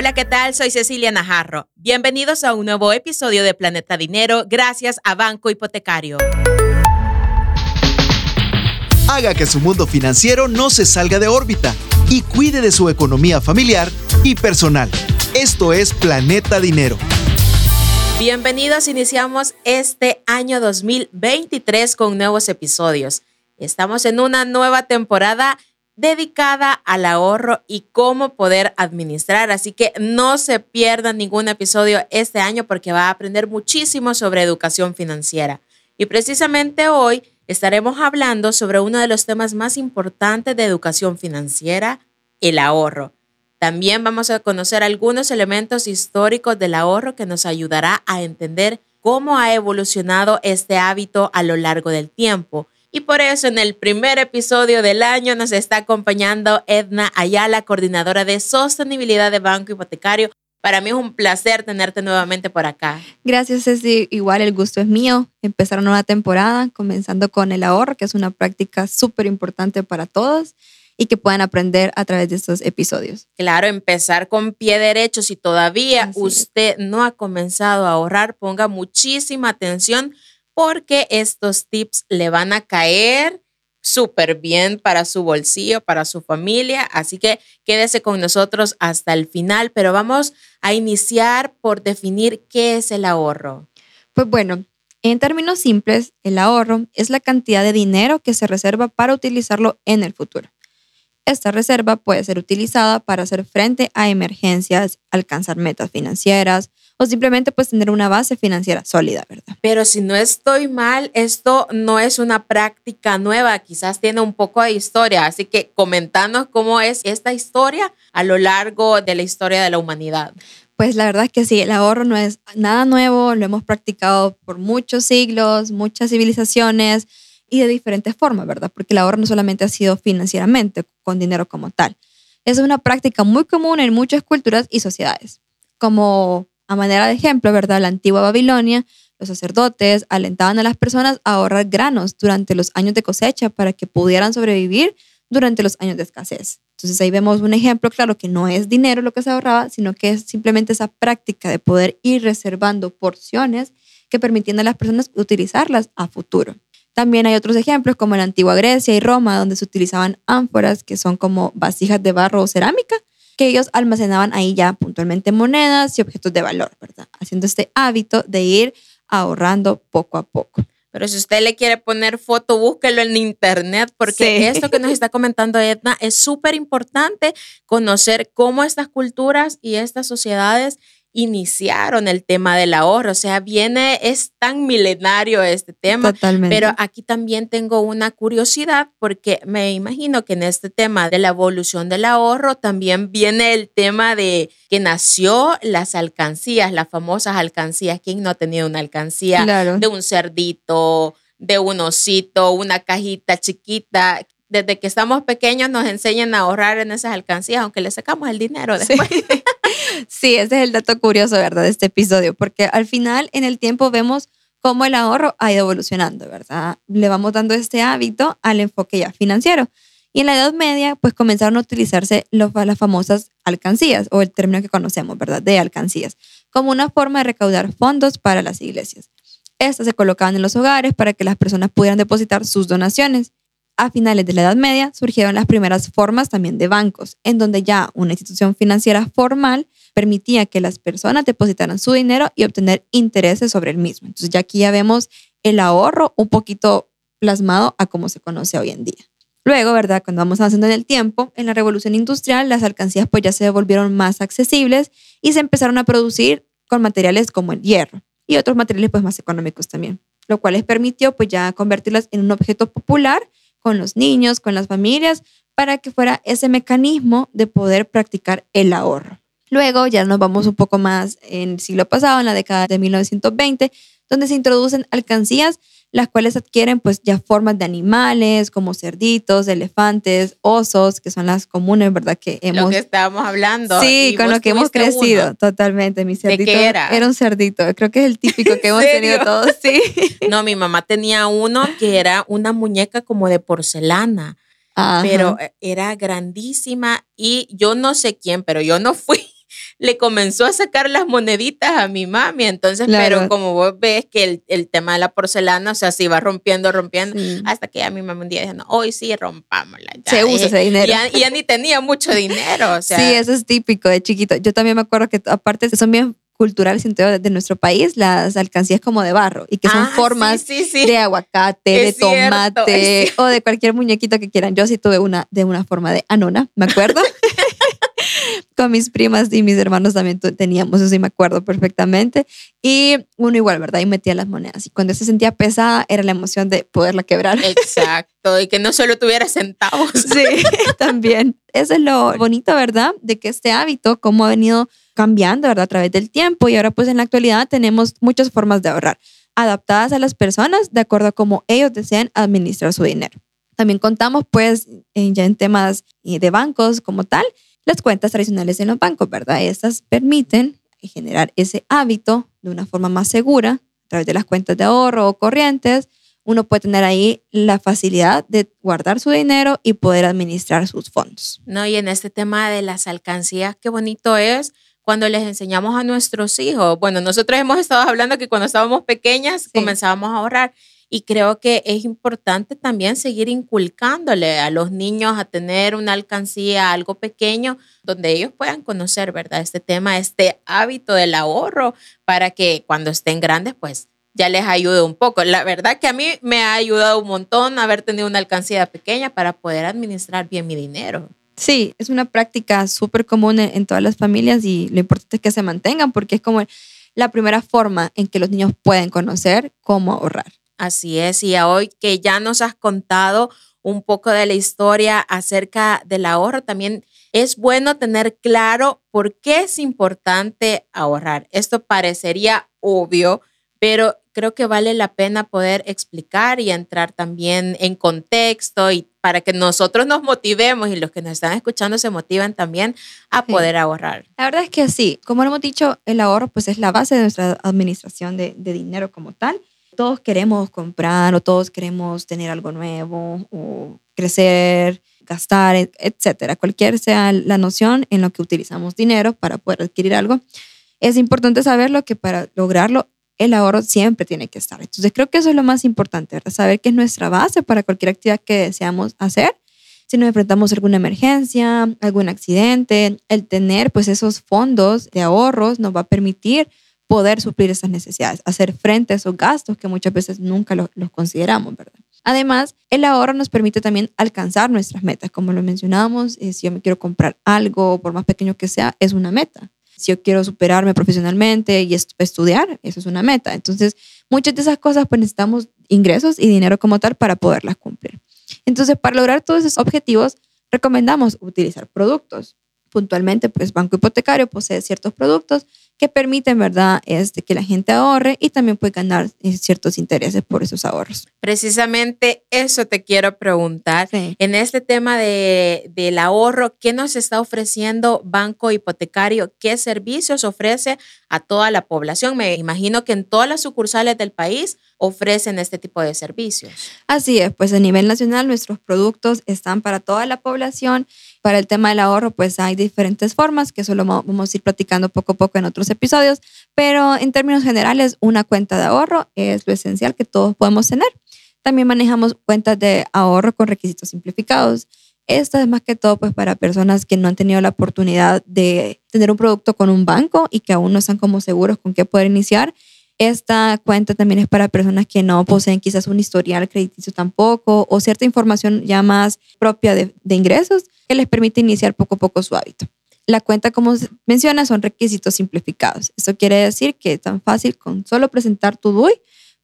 Hola, ¿qué tal? Soy Cecilia Najarro. Bienvenidos a un nuevo episodio de Planeta Dinero gracias a Banco Hipotecario. Haga que su mundo financiero no se salga de órbita y cuide de su economía familiar y personal. Esto es Planeta Dinero. Bienvenidos, iniciamos este año 2023 con nuevos episodios. Estamos en una nueva temporada dedicada al ahorro y cómo poder administrar. Así que no se pierdan ningún episodio este año porque va a aprender muchísimo sobre educación financiera. Y precisamente hoy estaremos hablando sobre uno de los temas más importantes de educación financiera, el ahorro. También vamos a conocer algunos elementos históricos del ahorro que nos ayudará a entender cómo ha evolucionado este hábito a lo largo del tiempo y por eso en el primer episodio del año nos está acompañando Edna Ayala, coordinadora de sostenibilidad de Banco Hipotecario. Para mí es un placer tenerte nuevamente por acá. Gracias, Ceci. Igual el gusto es mío. Empezar una nueva temporada, comenzando con el ahorro, que es una práctica súper importante para todos y que puedan aprender a través de estos episodios. Claro, empezar con pie derecho. Si todavía usted no ha comenzado a ahorrar, ponga muchísima atención porque estos tips le van a caer súper bien para su bolsillo, para su familia. Así que quédese con nosotros hasta el final, pero vamos a iniciar por definir qué es el ahorro. Pues bueno, en términos simples, el ahorro es la cantidad de dinero que se reserva para utilizarlo en el futuro. Esta reserva puede ser utilizada para hacer frente a emergencias, alcanzar metas financieras, o simplemente pues tener una base financiera sólida, ¿verdad? Pero si no estoy mal, esto no es una práctica nueva, quizás tiene un poco de historia, así que comentanos cómo es esta historia a lo largo de la historia de la humanidad. Pues la verdad es que sí, el ahorro no es nada nuevo, lo hemos practicado por muchos siglos, muchas civilizaciones y de diferentes formas, ¿verdad? Porque el ahorro no solamente ha sido financieramente, con dinero como tal. Es una práctica muy común en muchas culturas y sociedades, como a manera de ejemplo, ¿verdad? La antigua Babilonia, los sacerdotes alentaban a las personas a ahorrar granos durante los años de cosecha para que pudieran sobrevivir durante los años de escasez. Entonces ahí vemos un ejemplo claro que no es dinero lo que se ahorraba, sino que es simplemente esa práctica de poder ir reservando porciones que permitían a las personas utilizarlas a futuro. También hay otros ejemplos como en la antigua Grecia y Roma, donde se utilizaban ánforas, que son como vasijas de barro o cerámica, que ellos almacenaban ahí ya puntualmente monedas y objetos de valor, ¿verdad? Haciendo este hábito de ir ahorrando poco a poco. Pero si usted le quiere poner foto, búsquelo en internet, porque esto que nos está comentando Edna es súper importante conocer cómo estas culturas y estas sociedades iniciaron el tema del ahorro. O sea, viene, es tan milenario este tema. Totalmente. Pero aquí también tengo una curiosidad porque me imagino que en este tema de la evolución del ahorro también viene el tema de que nació las alcancías, las famosas alcancías. ¿Quién no ha tenido una alcancía de un cerdito? de un osito, una cajita chiquita desde que estamos pequeños nos enseñan a ahorrar en esas alcancías, aunque le sacamos el dinero después. Sí. ese es el dato curioso, ¿verdad? De este episodio, porque al final en el tiempo vemos cómo el ahorro ha ido evolucionando, ¿verdad? Le vamos dando este hábito al enfoque ya financiero. Y en la Edad Media, pues comenzaron a utilizarse los, las famosas alcancías, o el término que conocemos, ¿verdad? De alcancías, como una forma de recaudar fondos para las iglesias. Estas se colocaban en los hogares para que las personas pudieran depositar sus donaciones a finales de la Edad Media surgieron las primeras formas también de bancos, en donde ya una institución financiera formal permitía que las personas depositaran su dinero y obtener intereses sobre el mismo. Entonces ya aquí ya vemos el ahorro un poquito plasmado a cómo se conoce hoy en día. Luego, ¿verdad? Cuando vamos avanzando en el tiempo, en la revolución industrial, las alcancías pues ya se volvieron más accesibles y se empezaron a producir con materiales como el hierro y otros materiales pues más económicos también, lo cual les permitió pues ya convertirlas en un objeto popular con los niños, con las familias, para que fuera ese mecanismo de poder practicar el ahorro. Luego ya nos vamos un poco más en el siglo pasado, en la década de 1920, donde se introducen alcancías, las cuales adquieren pues ya formas de animales como cerditos, elefantes, osos, que son las comunes, ¿verdad? Que hemos... Lo que estábamos hablando. Sí, con lo que hemos crecido, totalmente. Mi cerdito ¿De qué era? Era un cerdito, creo que es el típico que hemos tenido todos, sí. No, mi mamá tenía uno que era una muñeca como de porcelana. pero era grandísima y yo no sé quién, pero yo no fui le comenzó a sacar las moneditas a mi mami. Entonces, pero como vos ves que el, tema de la porcelana, o sea, se iba rompiendo, rompiendo, hasta que ya mi mamá un día dijo, no, hoy sí rompámosla. se usa ese dinero. Y ya, ni tenía mucho dinero. O sea. Sí, eso es típico de chiquito. Yo también me acuerdo que aparte son bien culturales de, de nuestro país, las alcancías como de barro y que son ah, formas de aguacate, de tomate o de cualquier muñequito que quieran. Yo sí tuve una de una forma de anona, me acuerdo. con mis primas y mis hermanos también teníamos, eso sí me acuerdo perfectamente. Y uno igual, ¿verdad? Y metía las monedas. Y cuando se sentía pesada, era la emoción de poderla quebrar. Exacto, y que no solo tuviera centavos. Sí, también. Eso es lo bonito, ¿verdad? De que este hábito, como ha venido cambiando, ¿verdad? A través del tiempo. Y ahora, pues en la actualidad tenemos muchas formas de ahorrar, adaptadas a las personas de acuerdo a cómo ellos desean administrar su dinero. También contamos, pues, ya en temas eh, de bancos como tal, las cuentas tradicionales en los bancos, ¿verdad? Estas permiten generar ese hábito de una forma más segura a través de las cuentas de ahorro o corrientes. Uno puede tener ahí la facilidad de guardar su dinero y poder administrar sus fondos. No, y en este tema de las alcancías, qué bonito es cuando les enseñamos a nuestros hijos. Bueno, nosotros hemos estado hablando que cuando estábamos pequeñas comenzábamos a ahorrar y creo que es importante también seguir inculcándole a los niños a tener una alcancía, algo pequeño, donde ellos puedan conocer, ¿verdad? Este tema, este hábito del ahorro, para que cuando estén grandes, pues ya les ayude un poco. La verdad que a mí me ha ayudado un montón haber tenido una alcancía pequeña para poder administrar bien mi dinero. Sí, es una práctica súper común en, todas las familias y lo importante es que se mantengan porque es como la primera forma en que los niños pueden conocer cómo ahorrar. Así es, y hoy que ya nos has contado un poco de la historia acerca del ahorro, también es bueno tener claro por qué es importante ahorrar. Esto parecería obvio, pero creo que vale la pena poder explicar y entrar también en contexto y para que nosotros nos motivemos y los que nos están escuchando se motiven también a poder ahorrar. La verdad es que sí, como lo hemos dicho, el ahorro pues es la base de nuestra administración de, de dinero como tal todos queremos comprar o todos queremos tener algo nuevo o crecer, gastar, etcétera. Cualquier sea la noción en lo que utilizamos dinero para poder adquirir algo, es importante saberlo que para lograrlo el ahorro siempre tiene que estar. Entonces creo que eso es lo más importante, ¿verdad? Saber que es nuestra base para cualquier actividad que deseamos hacer. Si nos enfrentamos a alguna emergencia, algún accidente, el tener pues esos fondos de ahorros nos va a permitir poder suplir esas necesidades, hacer frente a esos gastos que muchas veces nunca los, consideramos, ¿verdad? Además, el ahorro nos permite también alcanzar nuestras metas. Como lo mencionábamos, eh, si yo me quiero comprar algo, por más pequeño que sea, es una meta. Si yo quiero superarme profesionalmente y estudiar, eso es una meta. Entonces, muchas de esas cosas, pues necesitamos ingresos y dinero como tal para poderlas cumplir. Entonces, para lograr todos esos objetivos, recomendamos utilizar productos. Puntualmente, pues Banco Hipotecario posee ciertos productos que permiten, ¿verdad?, este, que la gente ahorre y también puede ganar ciertos intereses por esos ahorros. Precisamente eso te quiero preguntar. En este tema de, del ahorro, ¿qué nos está ofreciendo Banco Hipotecario? ¿Qué servicios ofrece a toda la población? Me imagino que en todas las sucursales del país ofrecen este tipo de servicios. Así es, pues a nivel nacional nuestros productos están para toda la población. Para el tema del ahorro, pues hay diferentes formas que solo vamos a ir platicando poco a poco en otros episodios, pero en términos generales, una cuenta de ahorro es lo esencial que todos podemos tener. También manejamos cuentas de ahorro con requisitos simplificados. Esto es más que todo pues para personas que no han tenido la oportunidad de tener un producto con un banco y que aún no están como seguros con qué poder iniciar esta cuenta también es para personas que no poseen quizás un historial crediticio tampoco o cierta información ya más propia de, ingresos que les permite iniciar poco a poco su hábito. La cuenta, como menciona, son requisitos simplificados. Eso quiere decir que es tan fácil con solo presentar tu DUI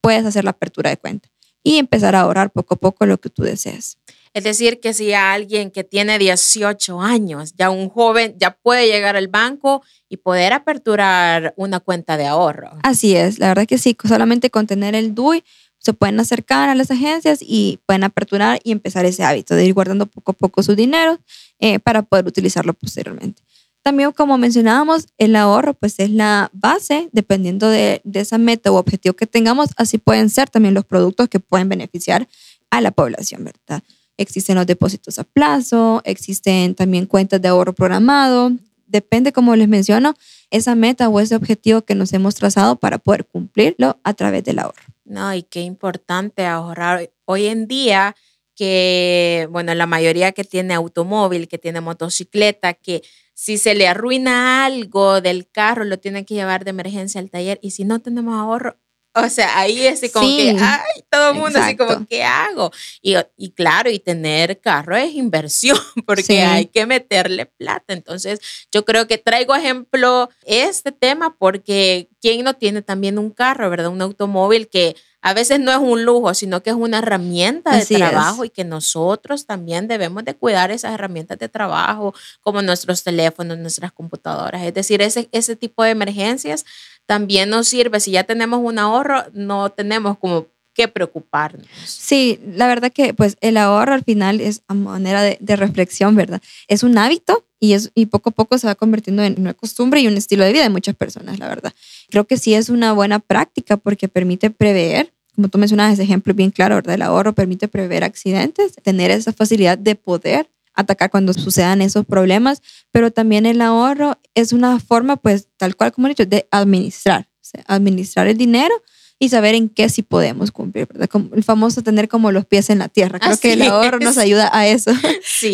puedes hacer la apertura de cuenta y empezar a ahorrar poco a poco lo que tú desees. Es decir, que si alguien que tiene 18 años, ya un joven, ya puede llegar al banco y poder aperturar una cuenta de ahorro. Así es, la verdad que sí, solamente con tener el DUI se pueden acercar a las agencias y pueden aperturar y empezar ese hábito de ir guardando poco a poco su dinero eh, para poder utilizarlo posteriormente. También, como mencionábamos, el ahorro pues es la base, dependiendo de, de esa meta o objetivo que tengamos, así pueden ser también los productos que pueden beneficiar a la población, ¿verdad? Existen los depósitos a plazo, existen también cuentas de ahorro programado, depende, como les menciono, esa meta o ese objetivo que nos hemos trazado para poder cumplirlo a través del ahorro. No, y qué importante ahorrar. Hoy en día, que, bueno, la mayoría que tiene automóvil, que tiene motocicleta, que si se le arruina algo del carro, lo tiene que llevar de emergencia al taller. Y si no tenemos ahorro, o sea, ahí es como que, ay, todo el mundo así como, ¿qué hago? Y, y, claro, y tener carro es inversión porque hay que meterle plata. Entonces, yo creo que traigo ejemplo este tema porque ¿quién no tiene también un carro, verdad? Un automóvil que a veces no es un lujo, sino que es una herramienta de trabajo y que nosotros también debemos de cuidar esas herramientas de trabajo, como nuestros teléfonos, nuestras computadoras. Es decir, ese, ese tipo de emergencias también nos sirve. Si ya tenemos un ahorro, no tenemos como que preocuparnos. Sí, la verdad que pues el ahorro al final es a manera de, de, reflexión, ¿verdad? Es un hábito y, es, y poco a poco se va convirtiendo en una costumbre y un estilo de vida de muchas personas, la verdad. Creo que sí es una buena práctica porque permite prever, como tú mencionabas, ese ejemplo bien claro, ¿verdad? El ahorro permite prever accidentes, tener esa facilidad de poder atacar cuando sucedan esos problemas, pero también el ahorro es una forma, pues, tal cual como he dicho, de administrar, administrar el dinero y saber en qué sí podemos cumplir, ¿verdad? Como el famoso tener como los pies en la tierra. Creo que el ahorro nos ayuda a eso,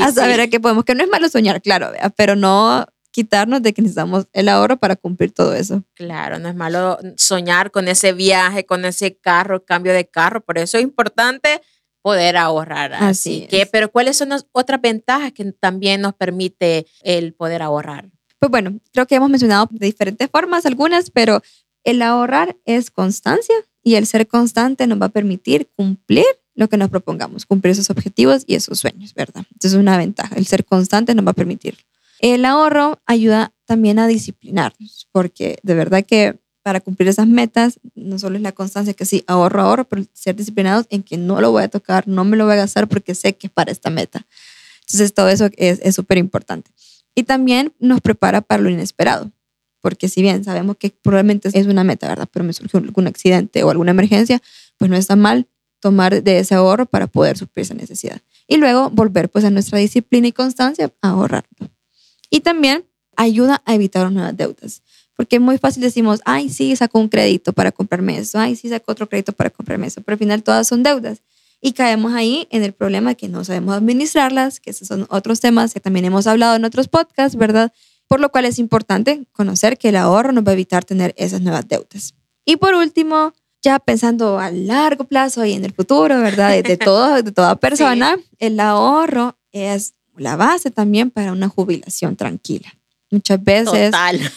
a saber a qué podemos, que no es malo soñar, claro, pero no quitarnos de que necesitamos el ahorro para cumplir todo eso. Claro, no es malo soñar con ese viaje, con ese carro, cambio de carro, por eso es importante poder ahorrar. Así, que, pero ¿cuáles son las otras ventajas que también nos permite el poder ahorrar? Pues bueno, creo que hemos mencionado de diferentes formas algunas, pero el ahorrar es constancia y el ser constante nos va a permitir cumplir lo que nos propongamos, cumplir esos objetivos y esos sueños, ¿verdad? Entonces es una ventaja. El ser constante nos va a permitir. El ahorro ayuda también a disciplinarnos, porque de verdad que para cumplir esas metas, no solo es la constancia que sí, ahorro, ahorro, pero ser disciplinados en que no lo voy a tocar, no me lo voy a gastar porque sé que es para esta meta. Entonces, todo eso es súper importante. Y también nos prepara para lo inesperado, porque si bien sabemos que probablemente es una meta, ¿verdad? Pero me surgió algún accidente o alguna emergencia, pues no está mal tomar de ese ahorro para poder suplir esa necesidad. Y luego volver pues a nuestra disciplina y constancia a ahorrar. Y también ayuda a evitar nuevas deudas. Porque es muy fácil decimos, ay, sí, saco un crédito para comprarme eso, ay, sí, saco otro crédito para comprarme eso, pero al final todas son deudas. Y caemos ahí en el problema de que no sabemos administrarlas, que esos son otros temas que también hemos hablado en otros podcasts, ¿verdad? Por lo cual es importante conocer que el ahorro nos va a evitar tener esas nuevas deudas. Y por último, ya pensando a largo plazo y en el futuro, ¿verdad? De, todo, de toda persona, el ahorro es la base también para una jubilación tranquila. Muchas veces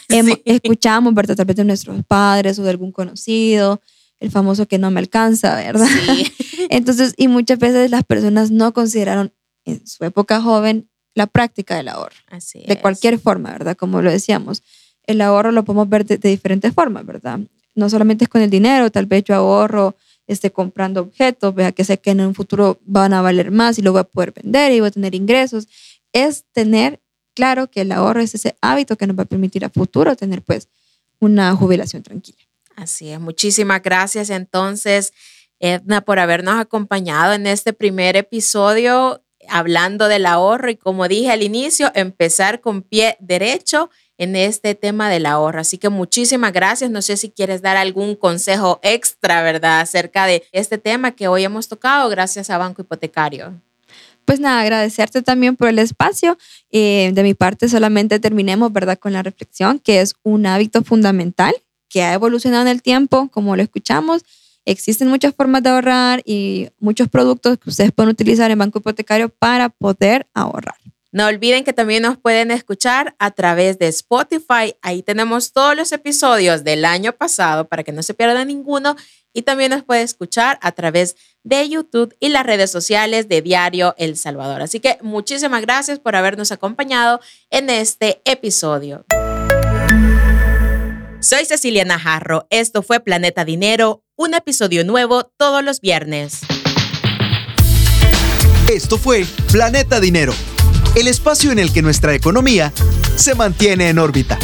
escuchamos, ¿verdad? Tal vez de nuestros padres o de algún conocido, el famoso que no me alcanza, ¿verdad? Entonces, y muchas veces las personas no consideraron en su época joven la práctica del ahorro. Así de cualquier forma, ¿verdad? Como lo decíamos, el ahorro lo podemos ver de, diferentes formas, ¿verdad? No solamente es con el dinero, tal vez yo ahorro esté comprando objetos, vea que sé que en un futuro van a valer más y lo voy a poder vender y voy a tener ingresos. Es tener claro que el ahorro es ese hábito que nos va a permitir a futuro tener pues una jubilación tranquila. Así es, muchísimas gracias entonces, Edna, por habernos acompañado en este primer episodio hablando del ahorro y como dije al inicio, empezar con pie derecho en este tema del ahorro. Así que muchísimas gracias. No sé si quieres dar algún consejo extra, ¿verdad?, acerca de este tema que hoy hemos tocado gracias a Banco Hipotecario pues nada, agradecerte también por el espacio. Eh, de mi parte, solamente terminemos, ¿verdad?, con la reflexión, que es un hábito fundamental que ha evolucionado en el tiempo, como lo escuchamos. Existen muchas formas de ahorrar y muchos productos que ustedes pueden utilizar en Banco Hipotecario para poder ahorrar. No olviden que también nos pueden escuchar a través de Spotify. Ahí tenemos todos los episodios del año pasado para que no se pierda ninguno. Y también nos puede escuchar a través de YouTube y las redes sociales de Diario El Salvador. Así que muchísimas gracias por habernos acompañado en este episodio. Soy Cecilia Najarro. Esto fue Planeta Dinero, un episodio nuevo todos los viernes. Esto fue Planeta Dinero el espacio en el que nuestra economía se mantiene en órbita.